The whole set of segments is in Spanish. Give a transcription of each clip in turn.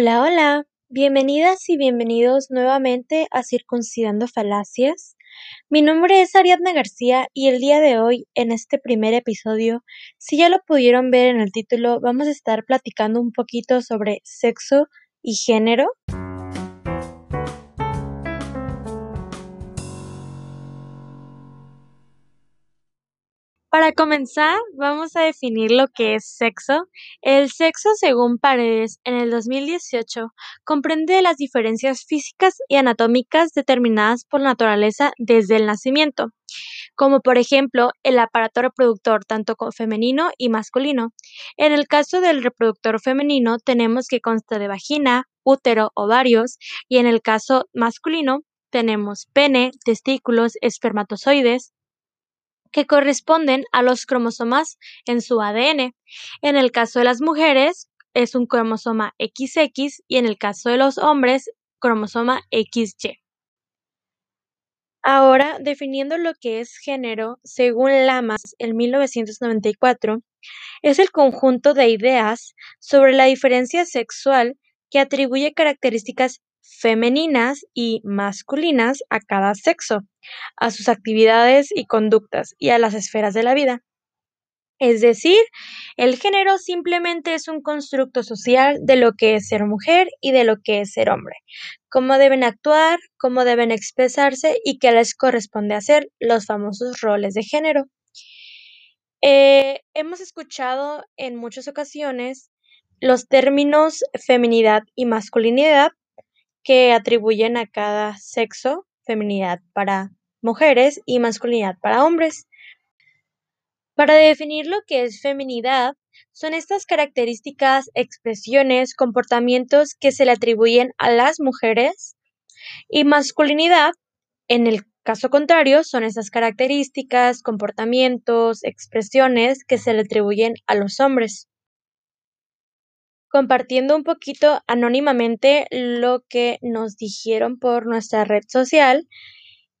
Hola, hola. Bienvenidas y bienvenidos nuevamente a Circuncidando Falacias. Mi nombre es Ariadna García y el día de hoy, en este primer episodio, si ya lo pudieron ver en el título, vamos a estar platicando un poquito sobre sexo y género. Para comenzar, vamos a definir lo que es sexo. El sexo, según Paredes, en el 2018, comprende las diferencias físicas y anatómicas determinadas por la naturaleza desde el nacimiento, como por ejemplo el aparato reproductor tanto femenino y masculino. En el caso del reproductor femenino tenemos que consta de vagina, útero, ovarios, y en el caso masculino tenemos pene, testículos, espermatozoides, que corresponden a los cromosomas en su ADN. En el caso de las mujeres es un cromosoma XX y en el caso de los hombres cromosoma XY. Ahora, definiendo lo que es género, según Lamas en 1994, es el conjunto de ideas sobre la diferencia sexual que atribuye características femeninas y masculinas a cada sexo, a sus actividades y conductas y a las esferas de la vida. Es decir, el género simplemente es un constructo social de lo que es ser mujer y de lo que es ser hombre, cómo deben actuar, cómo deben expresarse y qué les corresponde hacer los famosos roles de género. Eh, hemos escuchado en muchas ocasiones los términos feminidad y masculinidad que atribuyen a cada sexo feminidad para mujeres y masculinidad para hombres. Para definir lo que es feminidad, son estas características, expresiones, comportamientos que se le atribuyen a las mujeres y masculinidad, en el caso contrario, son estas características, comportamientos, expresiones que se le atribuyen a los hombres compartiendo un poquito anónimamente lo que nos dijeron por nuestra red social.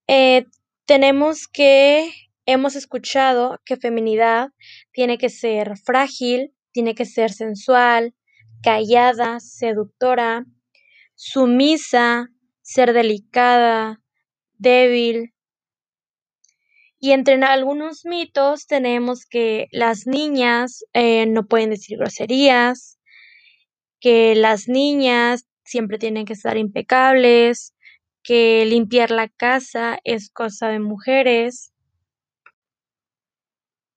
Eh, tenemos que, hemos escuchado que feminidad tiene que ser frágil, tiene que ser sensual, callada, seductora, sumisa, ser delicada, débil. Y entre algunos mitos tenemos que las niñas eh, no pueden decir groserías, que las niñas siempre tienen que estar impecables, que limpiar la casa es cosa de mujeres.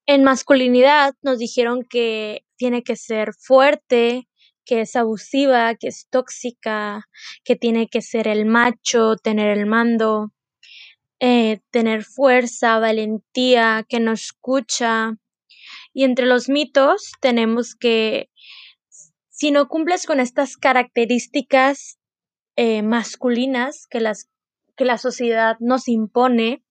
En masculinidad nos dijeron que tiene que ser fuerte, que es abusiva, que es tóxica, que tiene que ser el macho, tener el mando, eh, tener fuerza, valentía, que no escucha. Y entre los mitos tenemos que si no cumples con estas características eh, masculinas que, las, que la sociedad nos impone,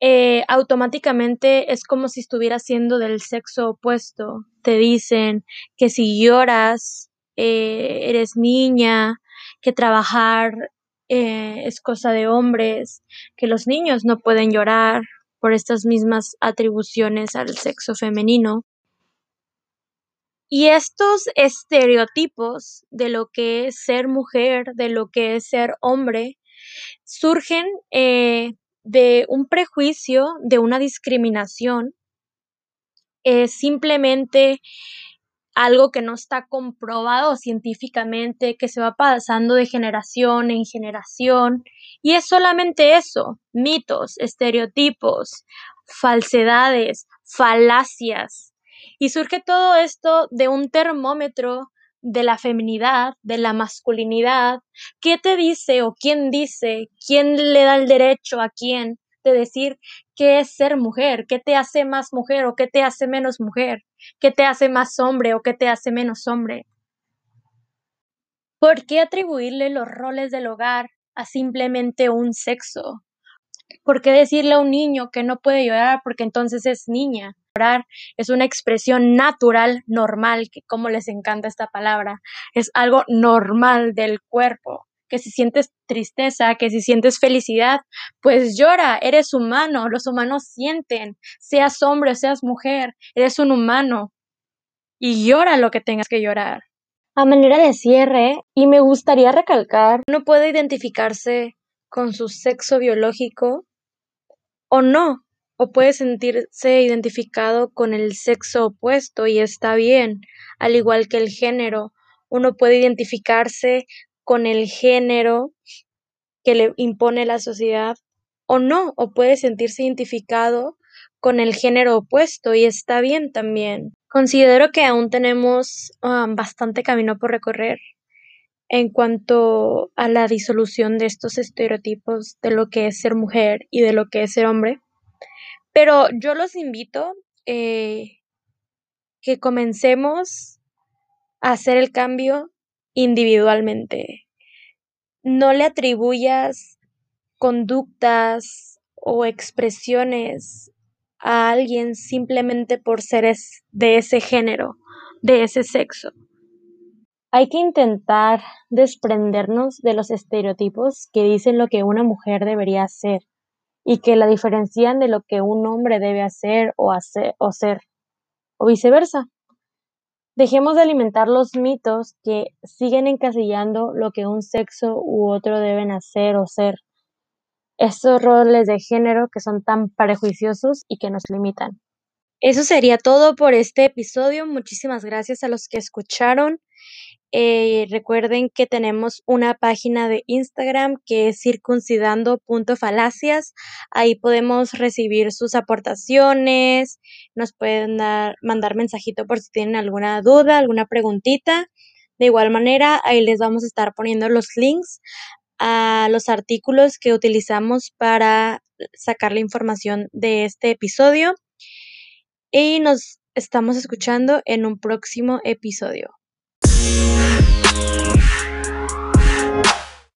eh, automáticamente es como si estuvieras siendo del sexo opuesto. Te dicen que si lloras, eh, eres niña, que trabajar es cosa de hombres, que los niños no pueden llorar por estas mismas atribuciones al sexo femenino. Y estos estereotipos de lo que es ser mujer, de lo que es ser hombre, surgen eh, de un prejuicio, de una discriminación, es simplemente algo que no está comprobado científicamente, que se va pasando de generación en generación, y es solamente eso, mitos, estereotipos, falsedades, falacias, y surge todo esto de un termómetro de la feminidad, de la masculinidad. ¿Qué te dice o quién dice, quién le da el derecho a quién de decir qué es ser mujer, qué te hace más mujer o qué te hace menos mujer, qué te hace más hombre o qué te hace menos hombre? ¿Por qué atribuirle los roles del hogar a simplemente un sexo? ¿Por qué decirle a un niño que no puede llorar porque entonces es niña? Es una expresión natural, normal, que como les encanta esta palabra, es algo normal del cuerpo. Que si sientes tristeza, que si sientes felicidad, pues llora, eres humano, los humanos sienten, seas hombre, seas mujer, eres un humano. Y llora lo que tengas que llorar. A manera de cierre, y me gustaría recalcar, no puede identificarse con su sexo biológico o no, o puede sentirse identificado con el sexo opuesto y está bien, al igual que el género. Uno puede identificarse con el género que le impone la sociedad o no, o puede sentirse identificado con el género opuesto y está bien también. Considero que aún tenemos um, bastante camino por recorrer en cuanto a la disolución de estos estereotipos de lo que es ser mujer y de lo que es ser hombre. Pero yo los invito eh, que comencemos a hacer el cambio individualmente. No le atribuyas conductas o expresiones a alguien simplemente por ser de ese género, de ese sexo. Hay que intentar desprendernos de los estereotipos que dicen lo que una mujer debería hacer y que la diferencian de lo que un hombre debe hacer o hacer o ser o viceversa. Dejemos de alimentar los mitos que siguen encasillando lo que un sexo u otro deben hacer o ser estos roles de género que son tan prejuiciosos y que nos limitan. Eso sería todo por este episodio. Muchísimas gracias a los que escucharon. Eh, recuerden que tenemos una página de Instagram que es circuncidando.falacias. Ahí podemos recibir sus aportaciones, nos pueden dar, mandar mensajito por si tienen alguna duda, alguna preguntita. De igual manera, ahí les vamos a estar poniendo los links a los artículos que utilizamos para sacar la información de este episodio y nos estamos escuchando en un próximo episodio.